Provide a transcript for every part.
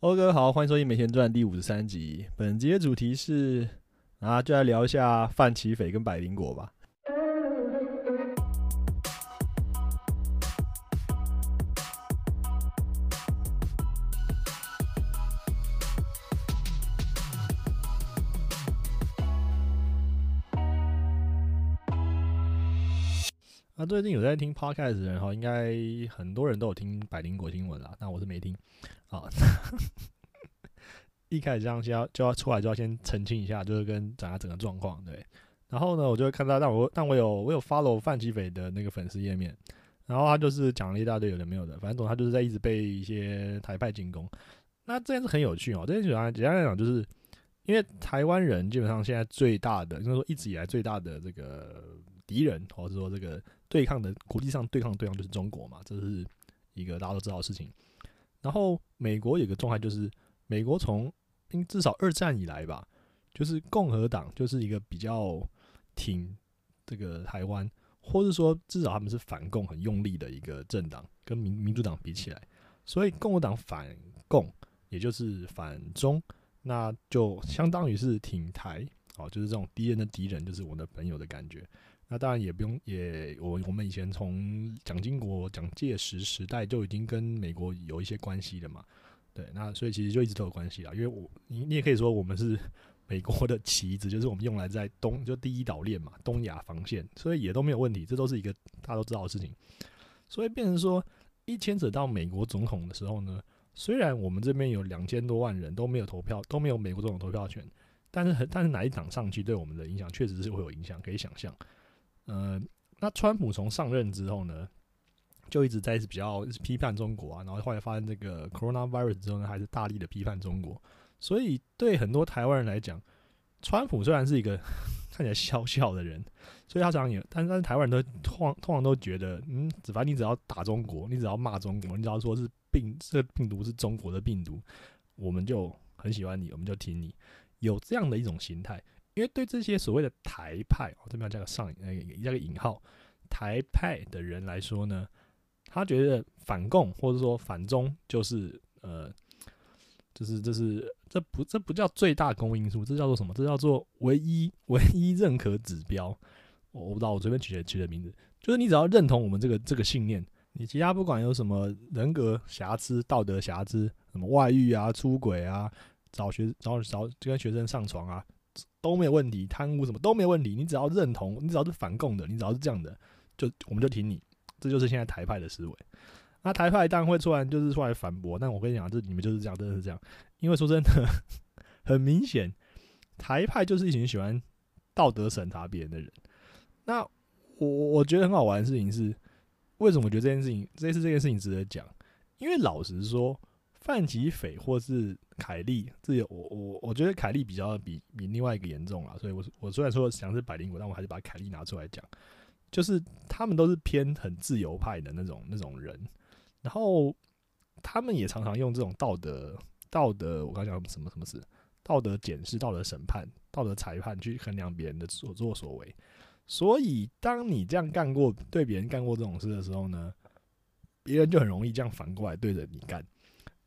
哦，各位好，欢迎收听《每天赚》第五十三集。本集的主题是啊，就来聊一下范奇斐跟百灵果吧。最近有在听 podcast 的人哈，应该很多人都有听百灵果新闻啦。那我是没听。好，一开始这样先要就要出来就要先澄清一下，就是跟讲下整个状况对。然后呢，我就会看到，但我但我有我有 follow 范吉斐的那个粉丝页面，然后他就是讲了一大堆有的没有的，反正总他就是在一直被一些台派进攻。那这件事很有趣哦，这件事简单来讲，就是因为台湾人基本上现在最大的，就是说一直以来最大的这个敌人，或者说这个。对抗的国际上对抗对象就是中国嘛，这是一个大家都知道的事情。然后美国有个状态就是，美国从至少二战以来吧，就是共和党就是一个比较挺这个台湾，或者说至少他们是反共很用力的一个政党，跟民民主党比起来，所以共和党反共也就是反中，那就相当于是挺台，哦，就是这种敌人的敌人就是我的朋友的感觉。那当然也不用，也我我们以前从蒋经国、蒋介石时代就已经跟美国有一些关系了嘛，对，那所以其实就一直都有关系啊。因为我你你也可以说我们是 美国的旗子，就是我们用来在东就第一岛链嘛，东亚防线，所以也都没有问题，这都是一个大家都知道的事情。所以变成说，一牵扯到美国总统的时候呢，虽然我们这边有两千多万人都没有投票，都没有美国总统投票权，但是很但是哪一党上去对我们的影响确实是会有影响，可以想象。呃，那川普从上任之后呢，就一直在比较批判中国啊，然后后来发生这个 coronavirus 之后呢，还是大力的批判中国。所以对很多台湾人来讲，川普虽然是一个 看起来笑笑的人，所以他常也，但是但是台湾人都通通常都觉得，嗯，反正你只要打中国，你只要骂中国，你只要说是病，这病毒是中国的病毒，我们就很喜欢你，我们就听你，有这样的一种心态。因为对这些所谓的台派，我这边要加个上呃加个引号，台派的人来说呢，他觉得反共或者说反中就是呃，就是这是这不这不叫最大公因数，这叫做什么？这叫做唯一唯一认可指标。我不知道我随便取的取的名字，就是你只要认同我们这个这个信念，你其他不管有什么人格瑕疵、道德瑕疵，什么外遇啊、出轨啊、找学找找就跟学生上床啊。都没有问题，贪污什么都没有问题。你只要认同，你只要是反共的，你只要是这样的，就我们就挺你。这就是现在台派的思维。那台派当然会出来，就是出来反驳。但我跟你讲，这你们就是这样，真的是这样。因为说真的，很明显，台派就是一群喜欢道德审查别人的人。那我我觉得很好玩的事情是，为什么我觉得这件事情，这次这件事情值得讲？因为老实说。范吉斐或是凯利，这有我我我觉得凯利比较比比另外一个严重啊，所以我我虽然说想是百灵果，但我还是把凯利拿出来讲，就是他们都是偏很自由派的那种那种人，然后他们也常常用这种道德道德，我刚讲什么什么事，道德检视、道德审判、道德裁判去衡量别人的所作所为，所以当你这样干过对别人干过这种事的时候呢，别人就很容易这样反过来对着你干。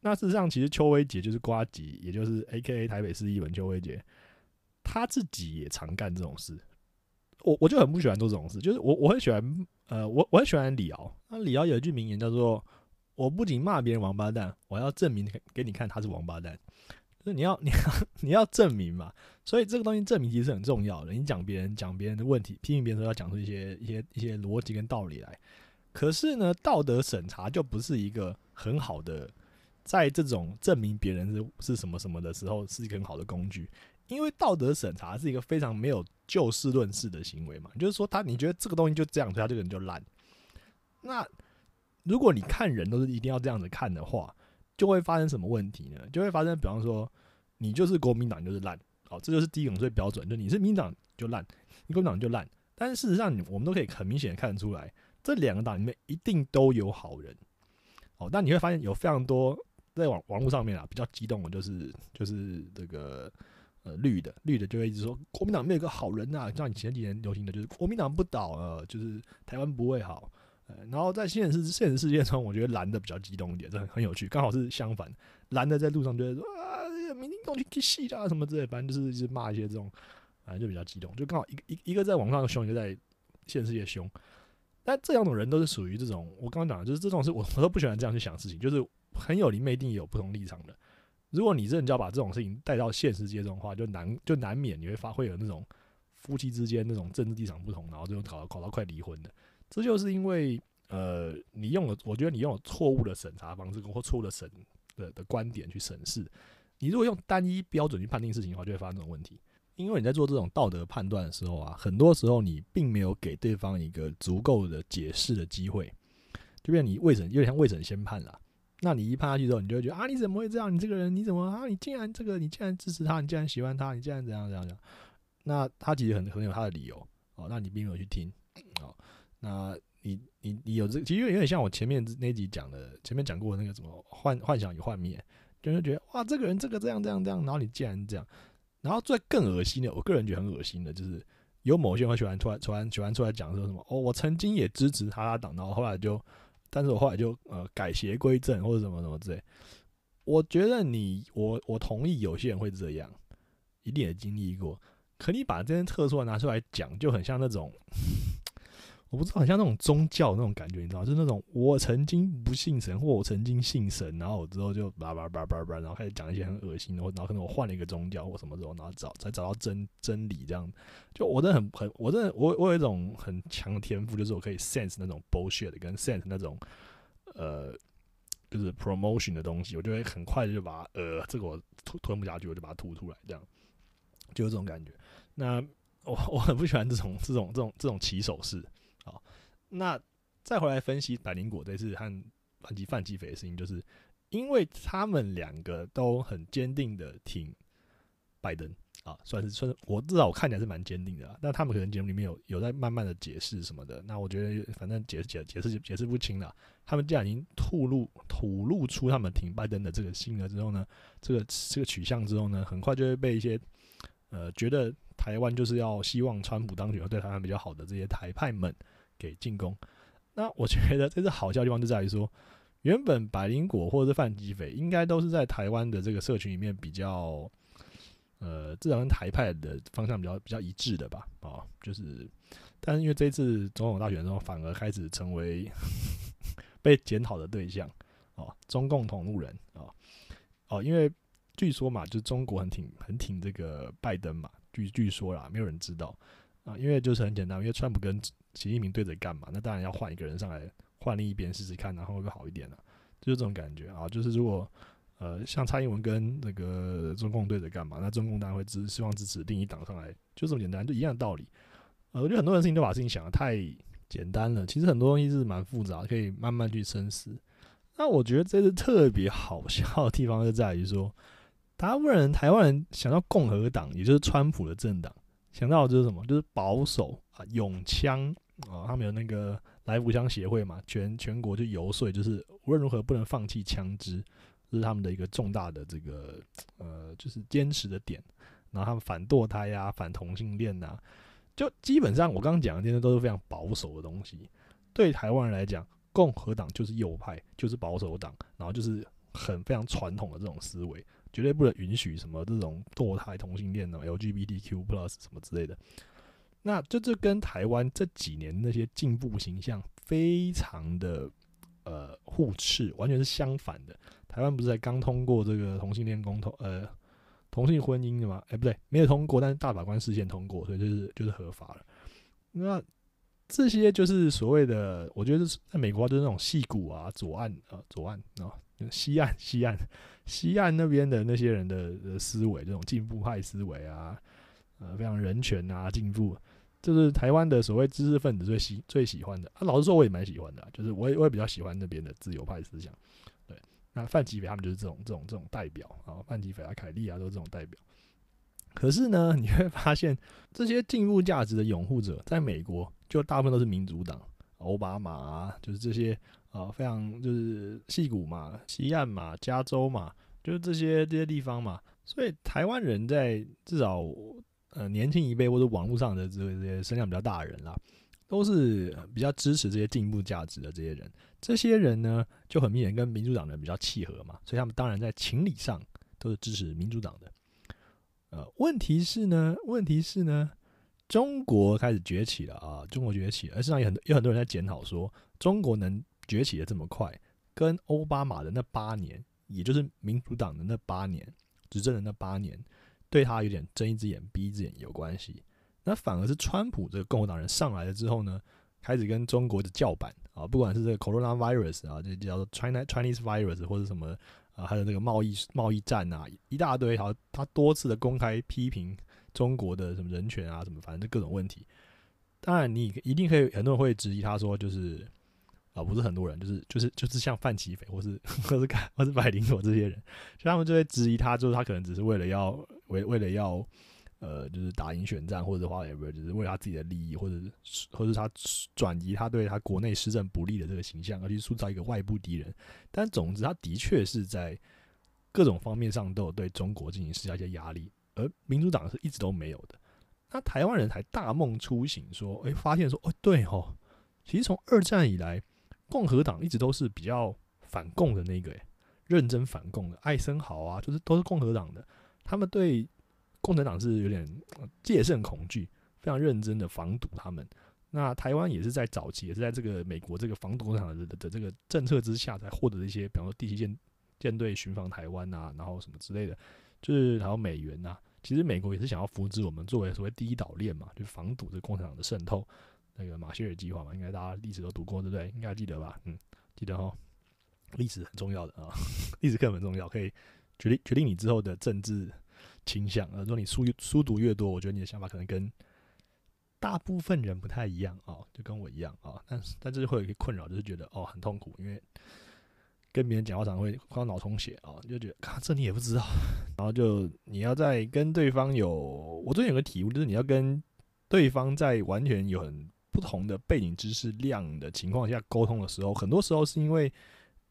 那事实上，其实邱威杰就是瓜吉，也就是 A K A 台北市议员邱威杰，他自己也常干这种事。我我就很不喜欢做这种事，就是我我很喜欢，呃，我我很喜欢李敖。那李敖有一句名言叫做：“我不仅骂别人王八蛋，我要证明给你看他是王八蛋。”就是你要你要 你要证明嘛。所以这个东西证明其实很重要的。你讲别人讲别人的问题，批评别人的时候要讲出一些一些一些逻辑跟道理来。可是呢，道德审查就不是一个很好的。在这种证明别人是是什么什么的时候，是一个很好的工具，因为道德审查是一个非常没有就事论事的行为嘛。就是说，他你觉得这个东西就这样，所以他这个人就烂。那如果你看人都是一定要这样子看的话，就会发生什么问题呢？就会发生，比方说，你就是国民党就是烂，好，这就是第一种最标准，就你是民党就烂，你国民党就烂。但是事实上，我们都可以很明显的看得出来，这两个党里面一定都有好人。哦，但你会发现有非常多。在网网络上面啊，比较激动的，就是就是这个呃绿的绿的就会一直说国民党没有个好人呐，像你前几年流行的就是国民党不倒呃，就是台湾不会好，呃然后在现实现实世界中，我觉得蓝的比较激动一点，这很很有趣。刚好是相反，蓝的在路上就会说啊，明天动去去戏啦什么之类，反正就是一直骂一些这种，反正就比较激动。就刚好一个一一个在网上凶，一个在现实世界凶。但这两种人都是属于这种，我刚刚讲的就是这种是我我都不喜欢这样去想事情，就是朋友里面，一定有不同立场的。如果你真的要把这种事情带到现实界中的话，就难就难免你会发会有那种夫妻之间那种政治立场不同，然后最后搞到搞到快离婚的。这就是因为，呃，你用了，我觉得你用了错误的审查方式或错误的审的的观点去审视。你如果用单一标准去判定事情的话，就会发生这种问题。因为你在做这种道德判断的时候啊，很多时候你并没有给对方一个足够的解释的机会，就变你未审有点像未审先判了。那你一判下去之后，你就会觉得啊，你怎么会这样？你这个人你怎么啊？你竟然这个，你竟然支持他，你竟然喜欢他，你竟然怎样怎样怎样？那他其实很很有他的理由哦，那你并没有去听哦。那你你你有这其实有点像我前面那集讲的，前面讲过那个什么幻幻想与幻灭，就是觉得哇，这个人这个这样这样这样，然后你竟然这样，然后最更恶心的，我个人觉得很恶心的，就是有某些人喜欢突然突然喜欢出来讲说什么哦，我曾经也支持他党，然后后来就，但是我后来就呃改邪归正或者什么什么之类。我觉得你我我同意有些人会这样，一定也经历过，可你把这些特殊拿出来讲，就很像那种。我不知道，很像那种宗教那种感觉，你知道，就是那种我曾经不信神，或我曾经信神，然后我之后就叭叭叭叭叭，然后开始讲一些很恶心的，然后可能我换了一个宗教或什么之后，然后找才找到真真理这样。就我真的很很，我真的我我有一种很强的天赋，就是我可以 sense 那种 bullshit 跟 sense 那种呃，就是 promotion 的东西，我就会很快就把呃这个我吞吞不下去，我就把它吐出来，这样就有这种感觉。那我我很不喜欢这种这种这种这种起手式。那再回来分析百灵果这次和反击范吉斐的事情，就是因为他们两个都很坚定的挺拜登啊，算是算是我至少我看起来是蛮坚定的啊。但他们可能节目里面有有在慢慢的解释什么的，那我觉得反正解释解解释解释不清了。他们既然已经吐露吐露出他们挺拜登的这个性格之后呢，这个这个取向之后呢，很快就会被一些呃觉得台湾就是要希望川普当选对台湾比较好的这些台派们。给进攻，那我觉得这是好笑的地方就在于说，原本百灵果或者是范吉斐应该都是在台湾的这个社群里面比较，呃，至少跟台派的方向比较比较一致的吧，啊，就是，但是因为这次总统大选之后，反而开始成为 被检讨的对象，哦，中共同路人啊，哦，因为据说嘛，就是中国很挺很挺这个拜登嘛，据据说啦，没有人知道。啊，因为就是很简单，因为川普跟习近平对着干嘛？那当然要换一个人上来，换另一边试试看，然后会好一点了。就是这种感觉啊。就是如果呃，像蔡英文跟那个中共对着干嘛？那中共当然会支希望支持另一党上来，就这么简单，就一样的道理。呃，我觉得很多人事情都把事情想的太简单了，其实很多东西是蛮复杂，可以慢慢去深思。那我觉得这是特别好笑的地方，就在于说，大部分人台湾人想到共和党，也就是川普的政党，想到的就是什么？就是保守。啊，永枪啊，他们有那个来福枪协会嘛，全全国就游说，就是无论如何不能放弃枪支，这是他们的一个重大的这个呃，就是坚持的点。然后他们反堕胎呀，反同性恋呐，就基本上我刚刚讲的这些都是非常保守的东西。对台湾人来讲，共和党就是右派，就是保守党，然后就是很非常传统的这种思维，绝对不能允许什么这种堕胎、同性恋的 LGBTQ plus 什么之类的。那就这跟台湾这几年那些进步形象非常的呃互斥，完全是相反的。台湾不是才刚通过这个同性恋公投，呃，同性婚姻的吗？哎，不对，没有通过，但是大法官视线通过，所以就是就是合法了。那这些就是所谓的，我觉得在美国就是那种戏骨啊，左岸啊，左岸啊，西岸西岸西岸那边的那些人的思维，这种进步派思维啊，呃，非常人权啊，进步。就是台湾的所谓知识分子最喜最喜欢的啊，老实说我也蛮喜欢的，就是我也我也比较喜欢那边的自由派思想。对，那范吉斐他们就是这种这种这种代表啊，范吉斐啊、凯利啊都是这种代表。可是呢，你会发现这些进步价值的拥护者，在美国就大部分都是民主党，奥巴马啊，就是这些啊，非常就是戏骨嘛、西岸嘛、加州嘛，就是这些这些地方嘛，所以台湾人在至少。呃，年轻一辈或者网络上的这些声量比较大的人啦，都是比较支持这些进步价值的这些人。这些人呢，就很明显跟民主党人比较契合嘛，所以他们当然在情理上都是支持民主党的。呃，问题是呢，问题是呢，中国开始崛起了啊，中国崛起，而实际上有很多有很多人在检讨说，中国能崛起的这么快，跟奥巴马的那八年，也就是民主党的那八年执政的那八年，对他有点睁一只眼闭一只眼有关系。那反而是川普这个共和党人上来了之后呢，开始跟中国的叫板啊，不管是这个 Corona virus 啊，就叫做 China Chinese virus 或者什么啊，还有这个贸易贸易战啊，一大堆，好，他多次的公开批评中国的什么人权啊，什么反正各种问题。当然，你一定可以很多人会质疑他说，就是啊，不是很多人，就是就是就是像范奇斐或是或是凯或是百灵果这些人，就他们就会质疑他，就是他可能只是为了要为为了要。呃，就是打赢选战，或者话也不是，就是为了他自己的利益，或者是或者他转移他对他国内施政不利的这个形象，而去塑造一个外部敌人。但总之，他的确是在各种方面上都有对中国进行施加一些压力，而民主党是一直都没有的。那台湾人才大梦初醒，说，哎，发现说，哦，对哦，其实从二战以来，共和党一直都是比较反共的那个，认真反共的，艾森豪啊，就是都是共和党的，他们对。共产党是有点戒慎恐惧，非常认真的防堵他们。那台湾也是在早期，也是在这个美国这个防堵共产党的的这个政策之下，才获得一些，比方说第七舰舰队巡防台湾啊，然后什么之类的，就是还有美元呐。其实美国也是想要扶植我们作为所谓第一岛链嘛，就防堵这共产党的渗透。那个马歇尔计划嘛，应该大家历史都读过，对不对？应该记得吧？嗯，记得哈。历史很重要的啊，历史课很重要，可以决定决定你之后的政治。倾向啊，如果你书书读越多，我觉得你的想法可能跟大部分人不太一样啊，就跟我一样啊。但是，但是会有一个困扰，就是觉得哦很痛苦，因为跟别人讲话常常会快脑充血啊，就觉得啊这你也不知道。然后就你要在跟对方有，我最近有个体悟，就是你要跟对方在完全有很不同的背景知识量的情况下沟通的时候，很多时候是因为。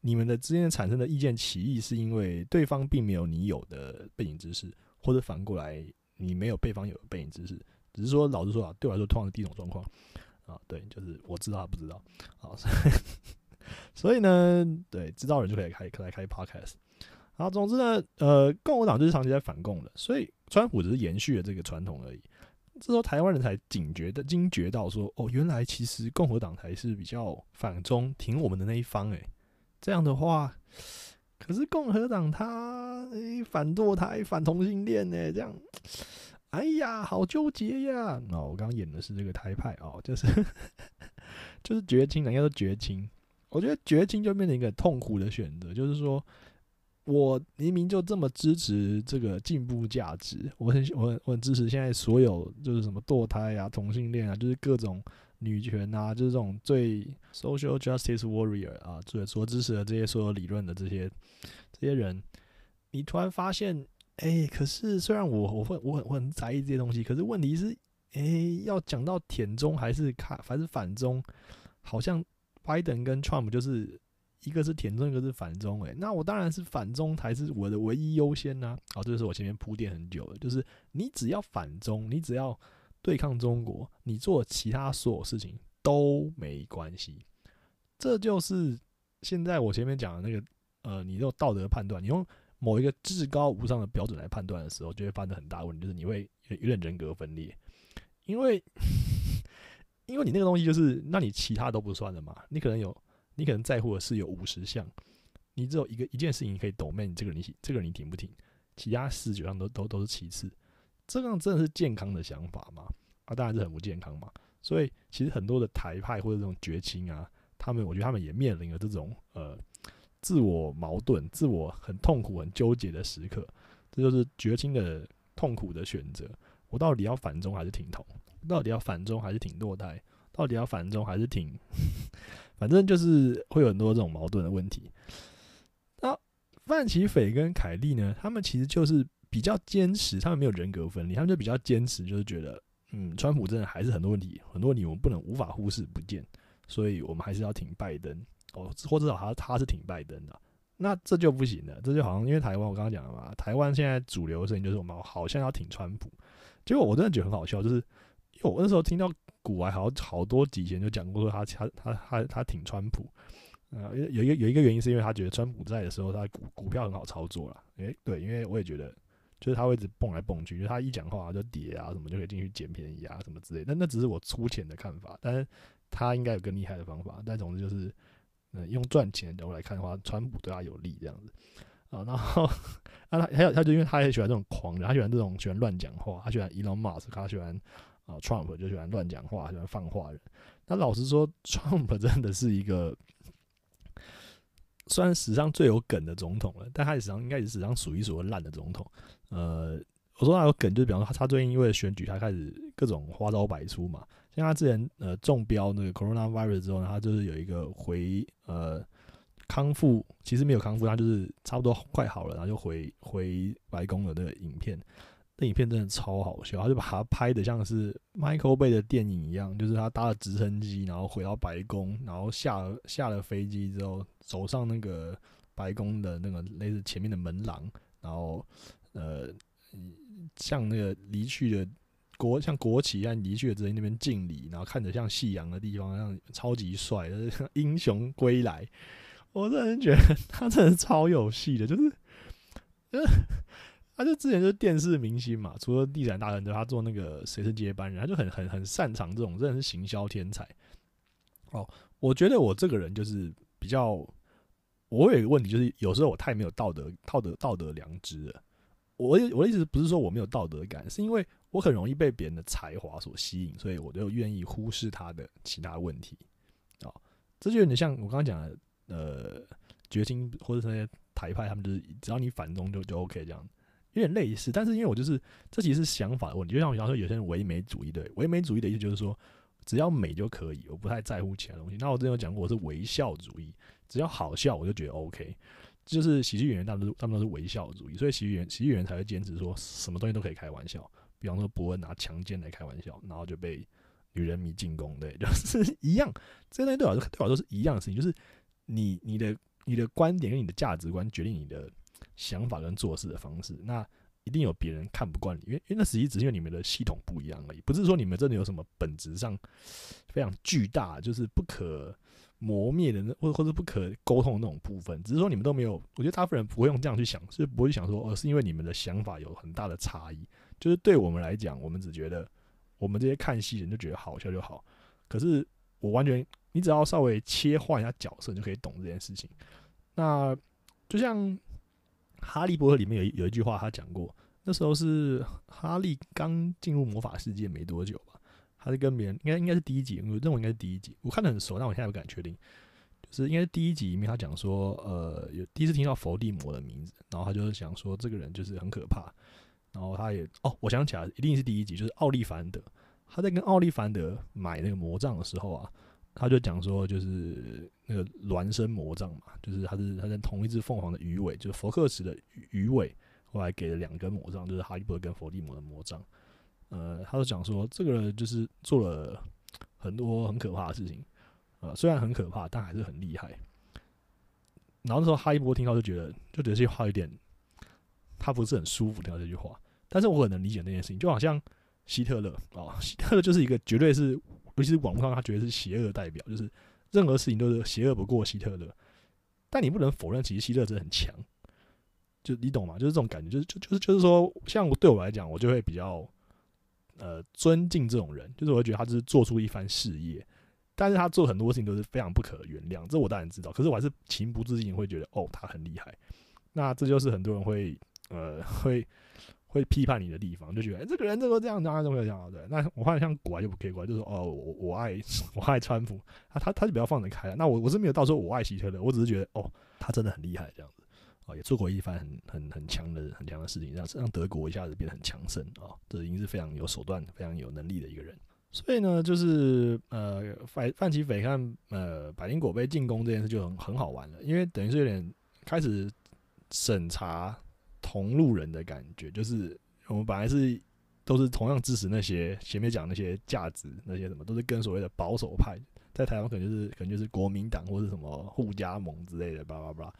你们的之间产生的意见歧义，是因为对方并没有你有的背景知识，或者反过来你没有对方有的背景知识，只是说老实说啊，对我来说通常是第一种状况。啊，对，就是我知道他不知道，好，所以呢，对，知道人就可以开可以开 podcast，好，总之呢，呃，共和党就是长期在反共的，所以川普只是延续了这个传统而已，这时候台湾人才警觉的惊觉到说，哦，原来其实共和党才是比较反中挺我们的那一方，诶。这样的话，可是共和党他反堕胎、反同性恋呢？这样，哎呀，好纠结呀！哦，我刚刚演的是这个台派哦，就是 就是绝亲，人家都绝亲。我觉得绝亲就变成一个痛苦的选择，就是说我明明就这么支持这个进步价值，我很我很我很支持现在所有就是什么堕胎啊、同性恋啊，就是各种。女权啊，就是这种最 social justice warrior 啊，最所支持的这些所有理论的这些这些人，你突然发现，哎，可是虽然我我会我很我很在意这些东西，可是问题是，哎，要讲到舔中还是看还是反中，好像拜登跟 Trump 就是一个是舔中，一个是反中，哎，那我当然是反中才是我的唯一优先呐。好，这就是我前面铺垫很久了，就是你只要反中，你只要。对抗中国，你做其他所有事情都没关系。这就是现在我前面讲的那个，呃，你用道德判断，你用某一个至高无上的标准来判断的时候，就会发生很大问题，就是你会有点人格分裂，因为 因为你那个东西就是，那你其他都不算了嘛？你可能有，你可能在乎的是有五十项，你只有一个一件事情可以懂，那你这个你这个你挺不挺？其他四九项都都都是其次。这样真的是健康的想法吗？啊，当然是很不健康嘛。所以其实很多的台派或者这种绝亲啊，他们我觉得他们也面临了这种呃自我矛盾、自我很痛苦、很纠结的时刻。这就是绝亲的痛苦的选择。我到底要反中还是挺同？到底要反中还是挺堕胎？到底要反中还是挺？反正就是会有很多这种矛盾的问题。那范奇斐跟凯利呢？他们其实就是。比较坚持，他们没有人格分裂，他们就比较坚持，就是觉得，嗯，川普真的还是很多问题，很多问题我们不能无法忽视不见，所以我们还是要挺拜登哦，或至少他他是挺拜登的，那这就不行了，这就好像因为台湾我刚刚讲了嘛，台湾现在主流的声音就是我们好像要挺川普，结果我真的觉得很好笑，就是因为我那时候听到古外好好多集前就讲过，说他他他他他挺川普，呃，有一个有一个原因是因为他觉得川普在的时候，他股股票很好操作了。诶，对，因为我也觉得，就是他会一直蹦来蹦去，就他一讲话就跌啊什么，就可以进去捡便宜啊什么之类。但那只是我粗浅的看法，但是他应该有更厉害的方法。但总之就是，嗯，用赚钱的角度来看的话，川普对他有利这样子啊。然后啊，他还有他就因为他也喜欢这种狂人，他喜欢这种喜欢乱讲话，他喜欢 Elon Musk，他喜欢。啊，Trump 就喜欢乱讲话，喜欢放话人。那老实说，Trump 真的是一个，虽然史上最有梗的总统了，但他也史上应该也是史上数一数二烂的总统。呃，我说他有梗，就是比方说他他最近因为选举，他开始各种花招百出嘛。像他之前呃中标那个 Coronavirus 之后呢，他就是有一个回呃康复，其实没有康复，他就是差不多快好了，然后就回回白宫的那个影片。影片真的超好笑，他就把它拍的像是 Michael Bay 的电影一样，就是他搭了直升机，然后回到白宫，然后下了下了飞机之后，走上那个白宫的那个类似前面的门廊，然后呃，像那个离去的国像国旗一样离去的直接那边敬礼，然后看着像夕阳的地方，像超级帅，就是英雄归来。我个人觉得 他真的超有戏的，就是。他就之前就是电视明星嘛，除了地产大亨之外，他做那个谁是接班人，他就很很很擅长这种，真的是行销天才。哦，我觉得我这个人就是比较，我有一个问题，就是有时候我太没有道德道德道德良知了。我我的意思不是说我没有道德感，是因为我很容易被别人的才华所吸引，所以我就愿意忽视他的其他问题。哦，这就有点像我刚刚讲的，呃，决心或者是那些台派，他们就是只要你反中就就 OK 这样。有点类似，但是因为我就是这其实是想法的问题，就像我想说，有些人唯美主义，对唯美主义的意思就是说，只要美就可以，我不太在乎其他东西。那我之前有讲过，我是微笑主义，只要好笑我就觉得 OK。就是喜剧演员，他们都他们都是微笑主义，所以喜剧演员喜剧演员才会坚持说什么东西都可以开玩笑。比方说伯恩拿强奸来开玩笑，然后就被女人迷进攻，对，就是一样。这些东西对我来说对我来说是一样的事情，就是你你的你的观点跟你的价值观决定你的。想法跟做事的方式，那一定有别人看不惯你，因为因为那实际只是因为你们的系统不一样而已，不是说你们真的有什么本质上非常巨大，就是不可磨灭的，或或者不可沟通的那种部分，只是说你们都没有。我觉得大部分人不会用这样去想，是不会想说，哦，是因为你们的想法有很大的差异。就是对我们来讲，我们只觉得我们这些看戏人就觉得好笑就好。可是我完全，你只要稍微切换一下角色，你就可以懂这件事情。那就像。哈利波特里面有有一句话，他讲过，那时候是哈利刚进入魔法世界没多久吧，他是跟别人，应该应该是第一集，我认为应该是第一集，我看的很熟，但我现在不敢确定，就是应该是第一集里面他讲说，呃，有第一次听到伏地魔的名字，然后他就是想说这个人就是很可怕，然后他也，哦，我想起来，一定是第一集，就是奥利凡德，他在跟奥利凡德买那个魔杖的时候啊。他就讲说，就是那个孪生魔杖嘛，就是他是他在同一只凤凰的鱼尾，就是佛克斯的鱼尾，后来给了两根魔杖，就是哈利波特跟伏地魔的魔杖。呃，他就讲说，这个人就是做了很多很可怕的事情，呃，虽然很可怕，但还是很厉害。然后那时候哈利波特听到就觉得，就觉得这句话有点，他不是很舒服听到这句话。但是我很能理解那件事情，就好像希特勒啊，希特勒就是一个绝对是。尤其是网络上，他觉得是邪恶代表，就是任何事情都是邪恶不过希特勒。但你不能否认，其实希特勒真的很强，就你懂吗？就是这种感觉，就是就就是就是说，像对我来讲，我就会比较呃尊敬这种人，就是我会觉得他就是做出一番事业，但是他做很多事情都是非常不可原谅，这我当然知道。可是我还是情不自禁会觉得，哦，他很厉害。那这就是很多人会呃会。会批判你的地方，就觉得这个人这个这样，这样，这样，这样，对。那我发现像国外就不可以，国外就说哦，我我爱 我爱川普，啊，他他就比较放得开了。那我我是没有到时候我爱希特勒，我只是觉得哦，他真的很厉害，这样子啊，也做过一番很很很强的很强的事情，让让德国一下子变得很强盛啊，这已经是非常有手段、非常有能力的一个人。所以呢，就是呃，范范奇斐看呃百灵果被进攻这件事就很很好玩了，因为等于是有点开始审查。同路人的感觉，就是我们本来是都是同样支持那些前面讲那些价值那些什么，都是跟所谓的保守派，在台湾可能就是可能就是国民党或者什么互加盟之类的，叭叭叭。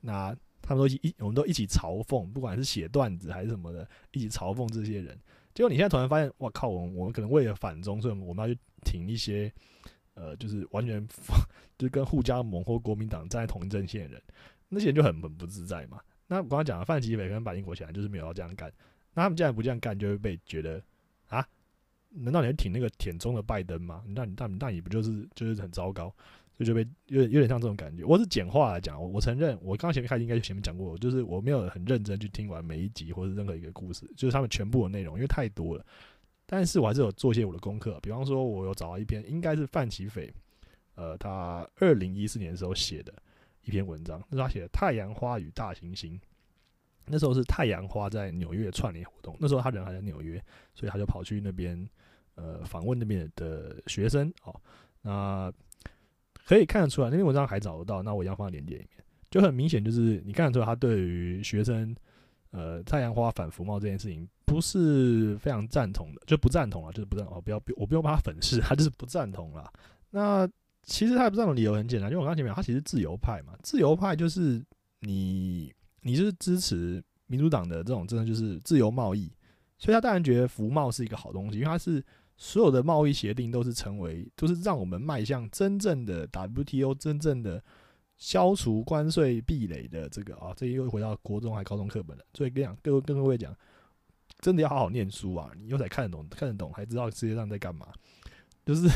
那他们都一我们都一起嘲讽，不管是写段子还是什么的，一起嘲讽这些人。结果你现在突然发现，哇靠，我们我们可能为了反中，所以我们要去挺一些，呃，就是完全 就跟互加盟或国民党站在同一阵线的人，那些人就很很不自在嘛。那我刚刚讲了，范奇斐跟白英国显然就是没有要这样干，那他们既然不这样干，就会被觉得啊，难道你挺那个舔中的拜登吗？那你那那你不就是就是很糟糕？所以就被有点有点像这种感觉。我是简化来讲，我我承认，我刚刚前面开始应该就前面讲过，就是我没有很认真去听完每一集或者任何一个故事，就是他们全部的内容，因为太多了。但是我还是有做一些我的功课，比方说，我有找到一篇，应该是范奇斐，呃，他二零一四年的时候写的一篇文章，那是他写的《太阳花与大行星》。那时候是太阳花在纽约串联活动，那时候他人还在纽约，所以他就跑去那边，呃，访问那边的学生。哦，那。可以看得出来，那篇文章还找得到，那我一样放在链接里面，就很明显，就是你看得出来，他对于学生，呃，太阳花反服贸这件事情不是非常赞同的，就不赞同了，就是不赞哦，不要，我不用把他粉饰，他就是不赞同了。那其实他不赞同理由很简单，因为我刚前面他其实自由派嘛，自由派就是你，你是支持民主党的这种，真的就是自由贸易，所以他当然觉得服贸是一个好东西，因为他是。所有的贸易协定都是成为，都是让我们迈向真正的 WTO，真正的消除关税壁垒的这个啊，这又回到国中还高中课本了。所以跟讲，各位跟各位讲，真的要好好念书啊，你又才看得懂，看得懂，还知道世界上在干嘛，就是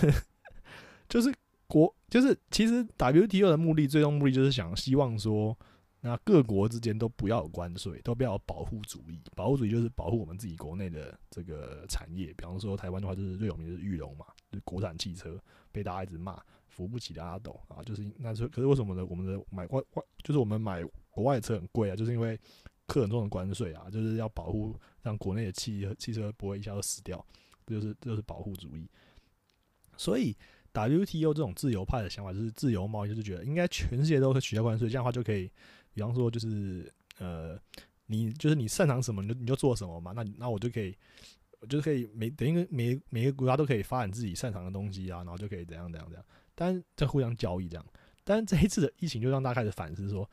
就是国，就是其实 WTO 的目的，最终目的就是想希望说。那各国之间都不要有关税，都不要有保护主义。保护主义就是保护我们自己国内的这个产业。比方说台湾的话，就是最有名的是玉龙嘛，就国产汽车被大家一直骂扶不起的阿斗啊。就是那是可是为什么呢？我们的买外外就是我们买国外的车很贵啊，就是因为课很重的关税啊，就是要保护让国内的汽汽车不会一下子死掉，这就是这就是保护主义。所以 WTO 这种自由派的想法就是自由贸易，就是觉得应该全世界都会取消关税，这样的话就可以。比方说，就是呃，你就是你擅长什么，你就你就做什么嘛。那那我就可以，我就可以每等于每每个国家都可以发展自己擅长的东西啊，然后就可以怎样怎样怎样。但是在互相交易这样。但这一次的疫情就让大家开始反思说，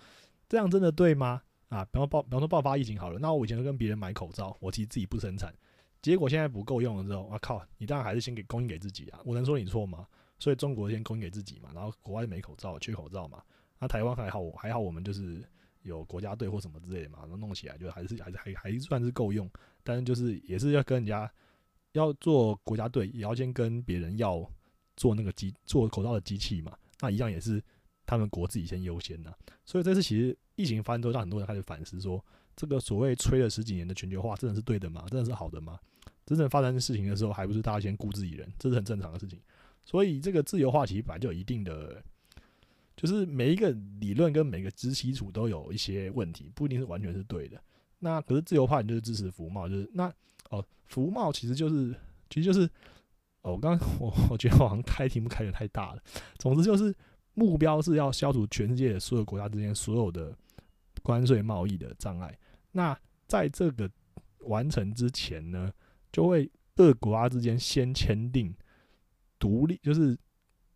这样真的对吗？啊，比方爆，比方说爆发疫情好了，那我以前都跟别人买口罩，我其实自己不生产，结果现在不够用了之后，我靠，你当然还是先给供应给自己啊。我能说你错吗？所以中国先供应给自己嘛，然后国外没口罩，缺口罩嘛。那台湾还好，还好我们就是。有国家队或什么之类的嘛，然后弄起来就还是还是还还算是够用，但是就是也是要跟人家要做国家队，也要先跟别人要做那个机做口罩的机器嘛，那一样也是他们国自己先优先的。所以这次其实疫情发生之后，让很多人开始反思说，这个所谓吹了十几年的全球化真的是对的吗？真的是好的吗？真正发生事情的时候，还不是大家先顾自己人，这是很正常的事情。所以这个自由化其实本来就有一定的。就是每一个理论跟每个知基础都有一些问题，不一定是完全是对的。那可是自由派，你就是支持服贸，就是那哦，服贸其实就是其实就是哦，我刚刚我 我觉得好像开题目开的太大了。总之就是目标是要消除全世界所有国家之间所有的关税贸易的障碍。那在这个完成之前呢，就会各国家之间先签订独立，就是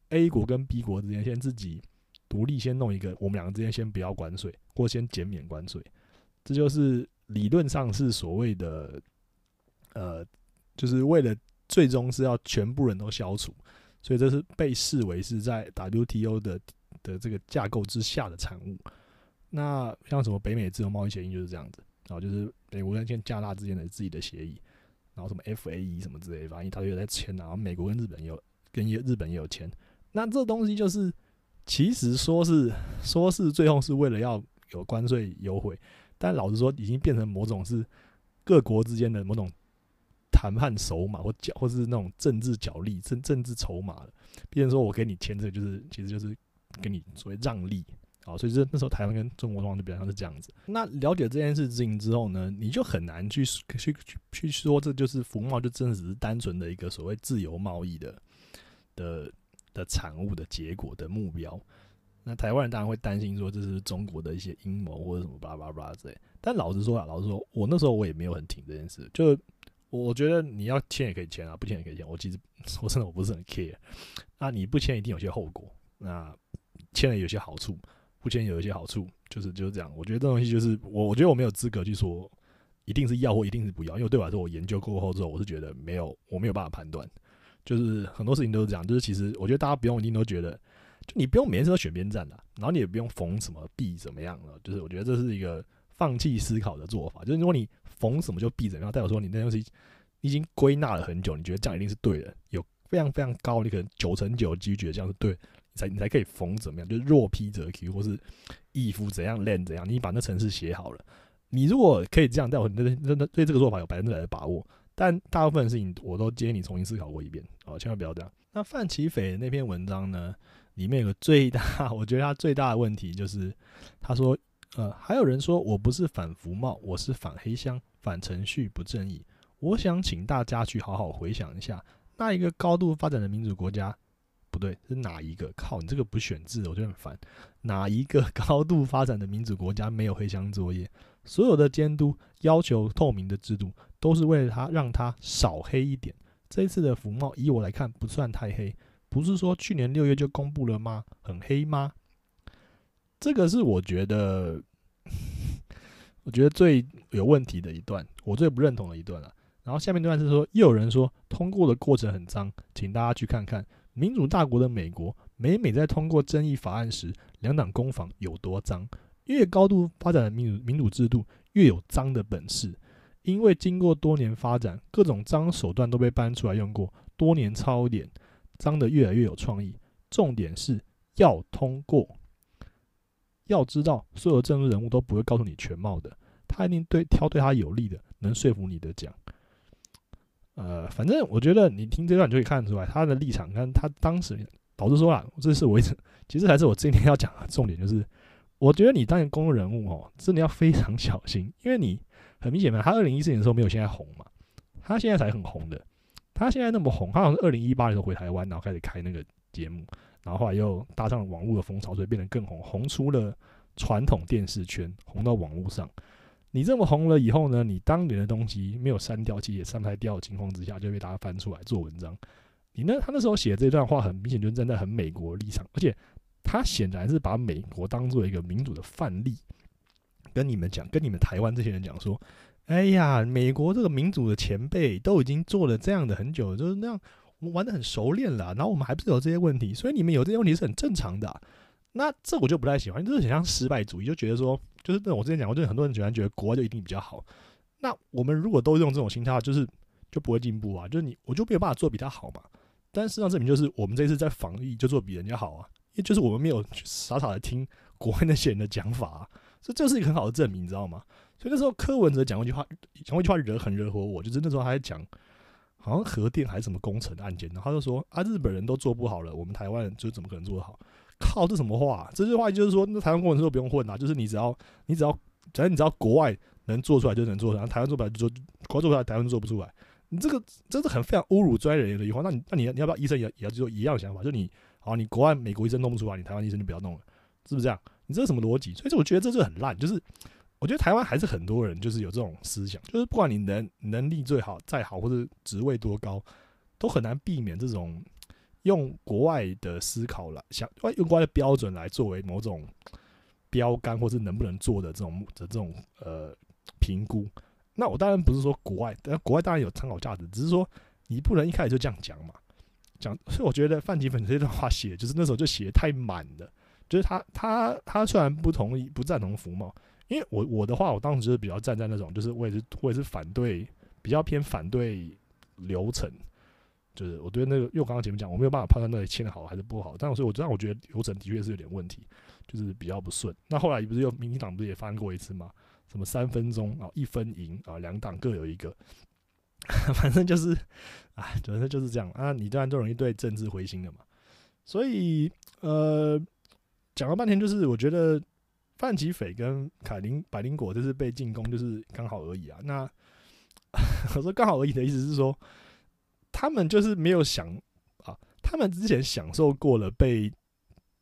A 国跟 B 国之间先自己。独立先弄一个，我们两个之间先不要关税，或先减免关税，这就是理论上是所谓的，呃，就是为了最终是要全部人都消除，所以这是被视为是在 WTO 的的这个架构之下的产物。那像什么北美自由贸易协议就是这样子，然后就是美国跟加拿大之间的自己的协议，然后什么 FAE 什么之类的，反正一大堆在签，然后美国跟日本也有跟日本也有签，那这东西就是。其实说是说是最后是为了要有关税优惠，但老实说，已经变成某种是各国之间的某种谈判筹码或角，或是那种政治角力、政政治筹码了。变成说我给你签这个，就是其实就是给你所谓让利好。所以这那时候台湾跟中国状况就比较像是这样子。那了解这件事情之后呢，你就很难去去去去说这就是服贸，就真的只是单纯的一个所谓自由贸易的的。的产物的结果的目标，那台湾人当然会担心说这是中国的一些阴谋或者什么巴拉巴拉之类。但老实说啊，老实说，我那时候我也没有很挺这件事。就我觉得你要签也可以签啊，不签也可以签。我其实 我真的我不是很 care。那你不签一定有些后果，那签了有些好处，不签有一些好处，就是就是这样。我觉得这东西就是我，我觉得我没有资格去说一定是要或一定是不要，因为对我来说，我研究过后之后，我是觉得没有，我没有办法判断。就是很多事情都是这样，就是其实我觉得大家不用一定都觉得，就你不用每次都选边站的，然后你也不用逢什么必怎么样了。就是我觉得这是一个放弃思考的做法。就是如果你逢什么就必怎么样，代表说你那东西已经归纳了很久，你觉得这样一定是对的，有非常非常高，你可能九成九几率觉得这样是对，你才你才可以逢怎么样，就是若 P 则 Q，或是 if 怎样 then 怎样，你把那程式写好了。你如果可以这样，在我真的真的对这个做法有百分之百的把握，但大部分事情我都建议你重新思考过一遍哦，千万不要这样。那范奇斐那篇文章呢，里面有个最大，我觉得他最大的问题就是，他说，呃，还有人说我不是反服贸，我是反黑箱、反程序不正义。我想请大家去好好回想一下，那一个高度发展的民主国家，不对，是哪一个？靠，你这个不选字，我就很烦。哪一个高度发展的民主国家没有黑箱作业？所有的监督要求透明的制度，都是为了他让他少黑一点。这一次的服贸，以我来看不算太黑。不是说去年六月就公布了吗？很黑吗？这个是我觉得，我觉得最有问题的一段，我最不认同的一段了。然后下面一段是说，又有人说通过的过程很脏，请大家去看看民主大国的美国，每每在通过争议法案时，两党攻防有多脏。越高度发展的民主民主制度，越有脏的本事。因为经过多年发展，各种脏手段都被搬出来用过，多年操练，脏的越来越有创意。重点是要通过，要知道所有政治人物都不会告诉你全貌的，他一定对挑对他有利的，能说服你的讲。呃，反正我觉得你听这段就可以看得出来他的立场。看他当时导致说啊，这是我一直其实还是我今天要讲的重点，就是。我觉得你当个公众人物哦，真的要非常小心，因为你很明显嘛，他二零一四年的时候没有现在红嘛，他现在才很红的，他现在那么红，他好像是二零一八年时候回台湾，然后开始开那个节目，然后后来又搭上了网络的风潮，所以变得更红，红出了传统电视圈，红到网络上。你这么红了以后呢，你当年的东西没有删掉，其实也删不掉的情况之下，就被大家翻出来做文章。你呢，他那时候写这段话，很明显就站在很美国立场，而且。他显然是把美国当做一个民主的范例，跟你们讲，跟你们台湾这些人讲说：“哎呀，美国这个民主的前辈都已经做了这样的很久，就是那样，我们玩的很熟练了。然后我们还不是有这些问题，所以你们有这些问题是很正常的。那这我就不太喜欢，就是很像失败主义，就觉得说，就是那我之前讲过，就是很多人喜欢觉得国外就一定比较好。那我们如果都用这种心态，就是就不会进步啊。就是你，我就没有办法做比他好嘛。但事实上证明，就是我们这次在防疫就做比人家好啊。”就是我们没有傻傻的听国外那些人的讲法，这就是一个很好的证明，你知道吗？所以那时候柯文哲讲过一句话，讲过一句话惹很惹火我，就是那时候他在讲好像核电还是什么工程的案件，然后他就说啊，日本人都做不好了，我们台湾人就怎么可能做得好？靠，这什么话？这句话就是说，那台湾工程师都不用混啊，就是你只要你只要只要你知道国外能做出来就能做出来，台湾做不来就做，国外做不来台湾做不出来。你这个真是很非常侮辱专业人员的一句话。那你那你要你要不要医生也也要做一样的想法？就你。好，你国外美国医生弄不出来，你台湾医生就不要弄了，是不是这样？你这是什么逻辑？所以我觉得这就很烂。就是我觉得台湾还是很多人就是有这种思想，就是不管你能能力最好再好，或者职位多高，都很难避免这种用国外的思考来想，用国外的标准来作为某种标杆，或是能不能做的这种的这种呃评估。那我当然不是说国外，但国外当然有参考价值，只是说你不能一开始就这样讲嘛。讲，所以我觉得范吉粉这段话写，就是那时候就写的太满了。就是他他他虽然不同意不赞同服贸，因为我我的话，我当时就是比较站在那种，就是我也是我也是反对，比较偏反对流程。就是我对那个，因为我刚刚前面讲，我没有办法判断那里签的好还是不好，但所以我知道我觉得流程的确是有点问题，就是比较不顺。那后来不是又民进党不是也发生过一次吗？什么三分钟啊，一分赢啊，两党各有一个。反正就是，啊，反正就是这样啊。你当然都容易对政治灰心了嘛。所以，呃，讲了半天，就是我觉得范吉斐跟凯林百灵果就是被进攻，就是刚好而已啊。那 我说刚好而已的意思是说，他们就是没有想啊，他们之前享受过了被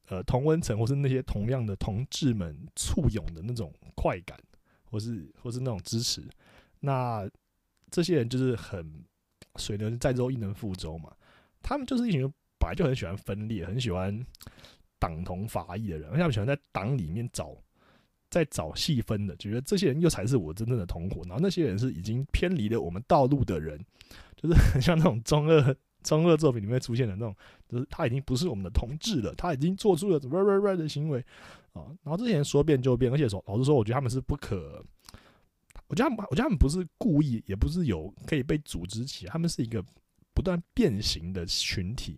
呃同温层或是那些同样的同志们簇拥的那种快感，或是或是那种支持，那。这些人就是很水能载舟亦能覆舟嘛，他们就是一群本来就很喜欢分裂、很喜欢党同伐异的人，而且他们喜欢在党里面找在找细分的，觉得这些人又才是我真正的同伙，然后那些人是已经偏离了我们道路的人，就是很像那种中二 中二作品里面出现的那种，就是他已经不是我们的同志了，他已经做出了什么 right right right 的行为啊，然后这些人说变就变，而且说老实说，我觉得他们是不可，我觉得他们我觉得他们不是故意，也不是有可以被组织起来，他们是一个不断变形的群体，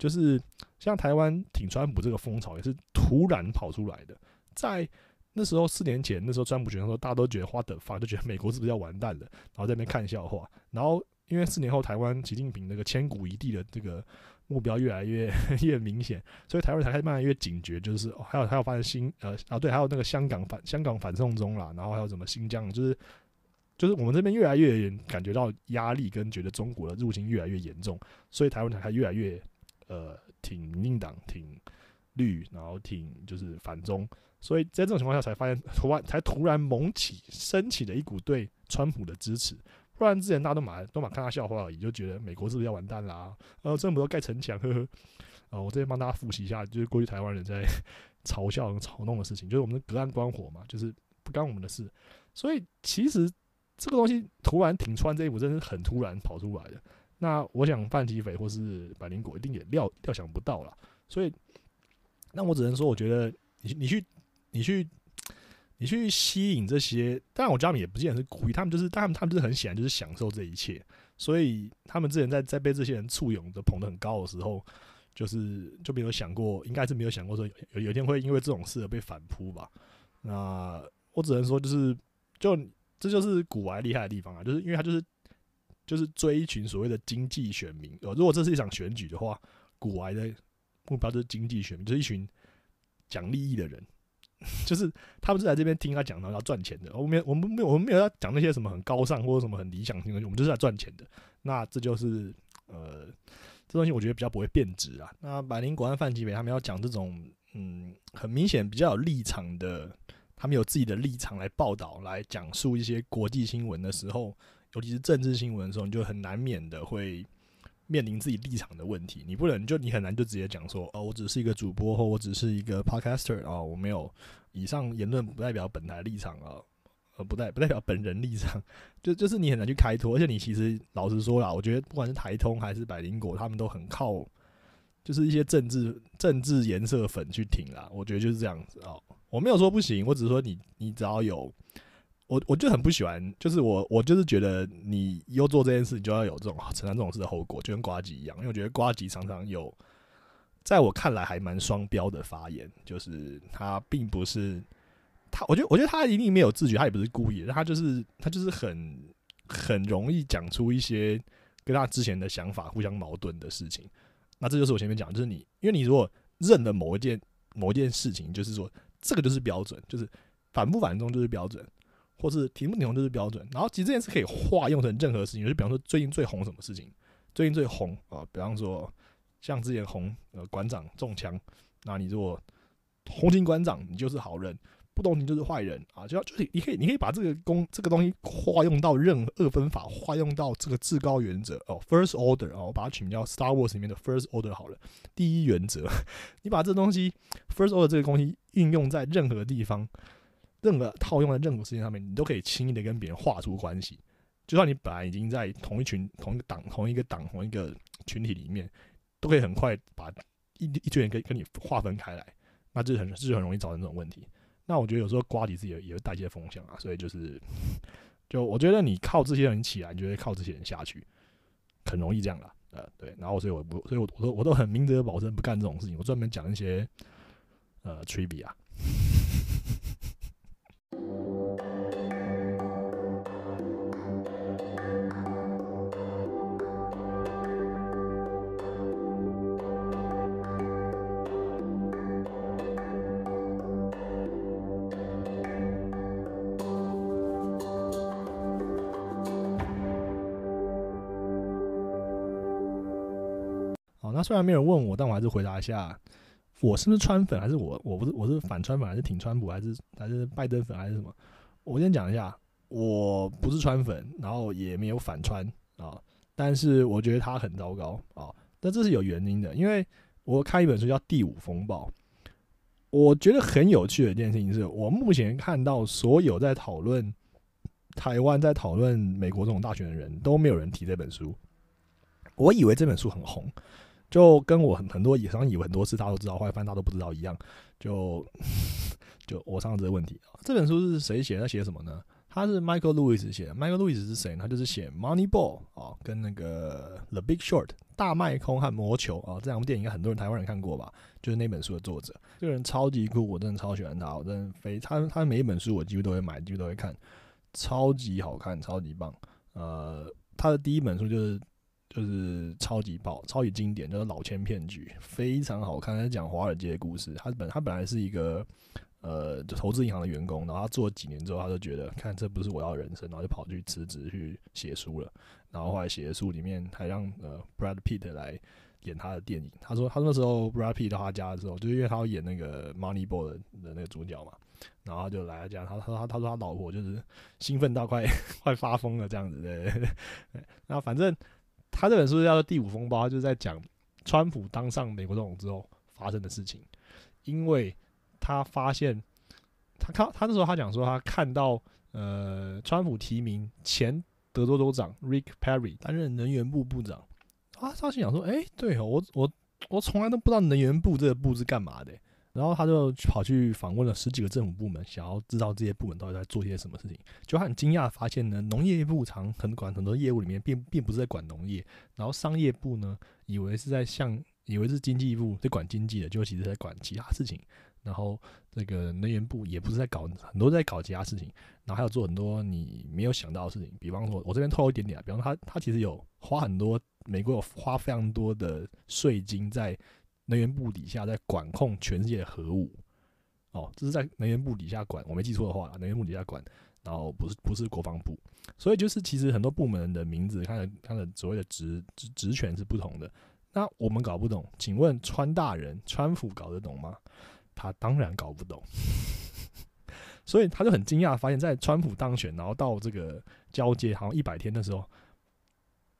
就是像台湾挺川普这个风潮也是突然跑出来的，在。那时候四年前，那时候川普选的时候，大家都觉得花的发，就觉得美国是不是要完蛋了？然后在那边看笑话。然后因为四年后台湾习近平那个千古一帝的这个目标越来越 越明显，所以台湾才开始慢慢越警觉，就是哦还有还有发现新呃啊对，还有那个香港反香港反送中啦，然后还有什么新疆，就是就是我们这边越来越感觉到压力，跟觉得中国的入侵越来越严重，所以台湾才越来越呃挺硬党，挺绿，然后挺就是反中。所以在这种情况下，才发现突然才突然猛起升起了一股对川普的支持，不然之前大家都马都马看他笑话而已，就觉得美国是不是要完蛋啦？呃，政府都盖城墙，呵呵。啊，我这边帮大家复习一下，就是过去台湾人在 嘲笑、嘲弄的事情，就是我们隔岸观火嘛，就是不干我们的事。所以其实这个东西突然挺川这一步，真是很突然跑出来的。那我想范吉斐或是百灵果一定也料料想不到了。所以那我只能说，我觉得你你去。你去，你去吸引这些，当然我觉得他们也不见得是故意，他们就是，他们他们就是很显然就是享受这一切，所以他们之前在在被这些人簇拥的捧得很高的时候，就是就没有想过，应该是没有想过说有有一天会因为这种事而被反扑吧。那我只能说，就是就这就是古玩厉害的地方啊，就是因为他就是就是追一群所谓的经济选民。呃，如果这是一场选举的话，古玩的目标就是经济选民，就是一群讲利益的人。就是他们是来这边听他讲，然后要赚钱的。我们我们没有我们没有要讲那些什么很高尚或者什么很理想性的东西，我们就是来赚钱的。那这就是呃，这东西我觉得比较不会变质啊。那百灵国安范吉北他们要讲这种嗯，很明显比较有立场的，他们有自己的立场来报道、来讲述一些国际新闻的时候，尤其是政治新闻的时候，你就很难免的会。面临自己立场的问题，你不能就你很难就直接讲说哦，我只是一个主播或我只是一个 podcaster 啊，我没有以上言论不代表本台立场啊，呃，不代不代表本人立场，就就是你很难去开脱，而且你其实老实说啦，我觉得不管是台通还是百灵果，他们都很靠就是一些政治政治颜色粉去挺啦，我觉得就是这样子啊，我没有说不行，我只是说你你只要有。我我就很不喜欢，就是我我就是觉得你又做这件事，你就要有这种承担这种事的后果，就跟瓜吉一样。因为我觉得瓜吉常常有，在我看来还蛮双标的发言，就是他并不是他，我觉得我觉得他一定没有自觉，他也不是故意，的，他就是他就是很很容易讲出一些跟他之前的想法互相矛盾的事情。那这就是我前面讲，就是你因为你如果认了某一件某一件事情，就是说这个就是标准，就是反不反中就是标准。或是题目内容就是标准，然后其实这件事可以化用成任何事情，就比方说最近最红什么事情，最近最红啊，比方说像之前红呃馆长中枪，那你如果红警馆长，你就是好人；不同情就是坏人。啊，就要就是你可以你可以把这个公这个东西化用到任二分法，化用到这个至高原则。哦，first order 哦，我把它取名叫 Star Wars 里面的 first order 好了，第一原则，你把这东西 first order 这个东西运用在任何地方。任何套用在任何事情上面，你都可以轻易的跟别人划出关系。就算你本来已经在同一群、同一个党、同一个党、同一个群体里面，都可以很快把一一群人跟跟你划分开来，那这很这就很容易造成这种问题。那我觉得有时候瓜底自己也会带一些风向啊，所以就是，就我觉得你靠这些人起来，你就会靠这些人下去，很容易这样啦。呃，对。然后所以我不，所以我我都我都很明哲保身，不干这种事情。我专门讲一些呃 trivia。那虽然没有人问我，但我还是回答一下：我是不是川粉，还是我我不是我是反川粉，还是挺川普，还是还是拜登粉，还是什么？我先讲一下，我不是川粉，然后也没有反川啊，但是我觉得他很糟糕啊。但这是有原因的，因为我看一本书叫《第五风暴》，我觉得很有趣的一件事情是，我目前看到所有在讨论台湾、在讨论美国这种大选的人都没有人提这本书。我以为这本书很红，就跟我很很多以上以为很多次大家都知道，后来发现大家都不知道一样。就 就我上这个问题啊，这本书是谁写？他写什么呢？他是 Michael Lewis 写的。Michael Lewis 是谁呢？他就是写《Moneyball》啊，跟那个《The Big Short》大麦空和魔球啊这两部电影，应该很多人台湾人看过吧？就是那本书的作者，这个人超级酷，我真的超喜欢他，我真的非他他每一本书我几乎都会买，几乎都会看，超级好看，超级棒。呃，他的第一本书就是就是超级爆，超级经典，就是《老千骗局》，非常好看，在讲华尔街的故事。他本他本来是一个。呃，就投资银行的员工，然后他做了几年之后，他就觉得，看这不是我要的人生，然后就跑去辞职去写书了。然后后来写的书里面还让呃 Brad Pitt 来演他的电影。他说，他那时候 Brad Pitt 到他家的时候，就是因为他要演那个 Moneyball 的那个主角嘛，然后就来他家，他他他他说他老婆就是兴奋到快 快发疯了这样子的。然后 反正他这本书叫做《第五风暴》，他就是在讲川普当上美国总统之后发生的事情，因为。他发现，他看他那时候他讲说，他看到呃，川普提名前德州州长 Rick Perry 担任能源部部长，他他心想说，哎，对哦，我我我从来都不知道能源部这个部是干嘛的，然后他就跑去访问了十几个政府部门，想要知道这些部门到底在做些什么事情，就他很惊讶发现呢，农业部常很管很多业务里面，并并不是在管农业，然后商业部呢，以为是在向以为是经济部在管经济的，就其实在管其他事情。然后这个能源部也不是在搞很多在搞其他事情，然后还有做很多你没有想到的事情。比方说，我这边透露一点点啊，比方他他其实有花很多，美国有花非常多的税金在能源部底下，在管控全世界的核武。哦，这是在能源部底下管，我没记错的话，能源部底下管，然后不是不是国防部。所以就是其实很多部门的名字，它的它的所谓的职职职权是不同的。那我们搞不懂，请问川大人川普搞得懂吗？他当然搞不懂，所以他就很惊讶，发现，在川普当选，然后到这个交接，好像一百天的时候，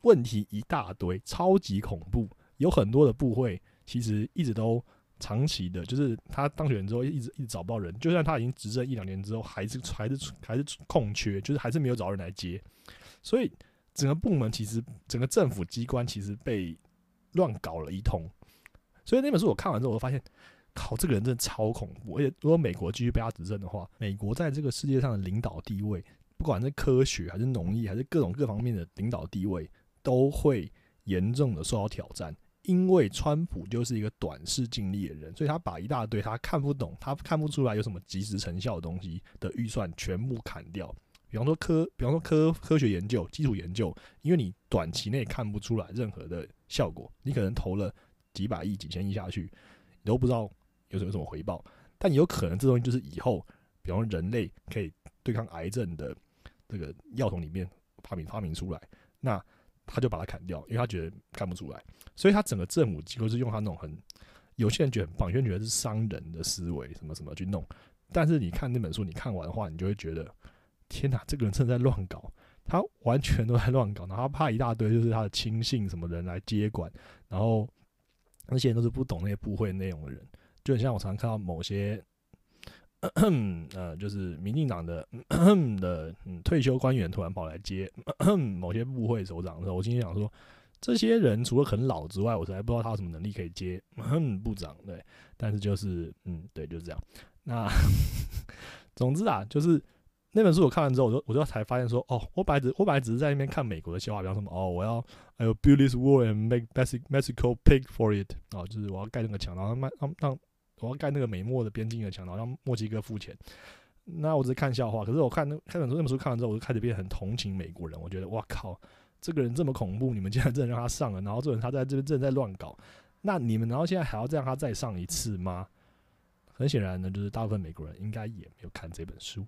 问题一大堆，超级恐怖，有很多的部会其实一直都长期的，就是他当选之后一直一直找不到人，就算他已经执政一两年之后，还是还是还是空缺，就是还是没有找人来接，所以整个部门其实整个政府机关其实被乱搞了一通，所以那本书我看完之后，我发现。靠，这个人真的超恐怖！而且如果美国继续被他执政的话，美国在这个世界上的领导地位，不管是科学还是农业，还是各种各方面的领导地位，都会严重的受到挑战。因为川普就是一个短视尽力的人，所以他把一大堆他看不懂、他看不出来有什么即时成效的东西的预算全部砍掉。比方说科，比方说科科学研究、基础研究，因为你短期内看不出来任何的效果，你可能投了几百亿、几千亿下去，你都不知道。有什有什么回报？但有可能这东西就是以后，比方说人类可以对抗癌症的这个药桶里面发明发明出来，那他就把它砍掉，因为他觉得看不出来。所以他整个政府机构是用他那种很有些人觉得很棒，有些人觉得是商人的思维，什么什么去弄。但是你看那本书，你看完的话，你就会觉得天哪，这个人真的在乱搞，他完全都在乱搞。然后他怕一大堆就是他的亲信什么人来接管，然后那些人都是不懂那些部会内容的人。就很像我常常看到某些，呃，就是民进党的的退休官员突然跑来接 某些部会首长的时候，我心里想说，这些人除了很老之外，我实在不知道他有什么能力可以接部长。对，但是就是嗯，对，就是这样。那 总之啊，就是那本书我看完之后，我就我就才发现说，哦，我本来只我本来只是在那边看美国的笑话，比方什么哦，我要还有 build this wall and make Mexico pay for it，哦，就是我要盖那个墙，然后卖让让。我要盖那个美墨的边境的墙，然后让墨西哥付钱。那我只是看笑话，可是我看那看本书那本书看完之后，我就开始变得很同情美国人。我觉得，哇靠，这个人这么恐怖，你们竟然真的让他上了，然后这人他在这边正在乱搞，那你们然后现在还要再让他再上一次吗？很显然呢，就是大部分美国人应该也没有看这本书。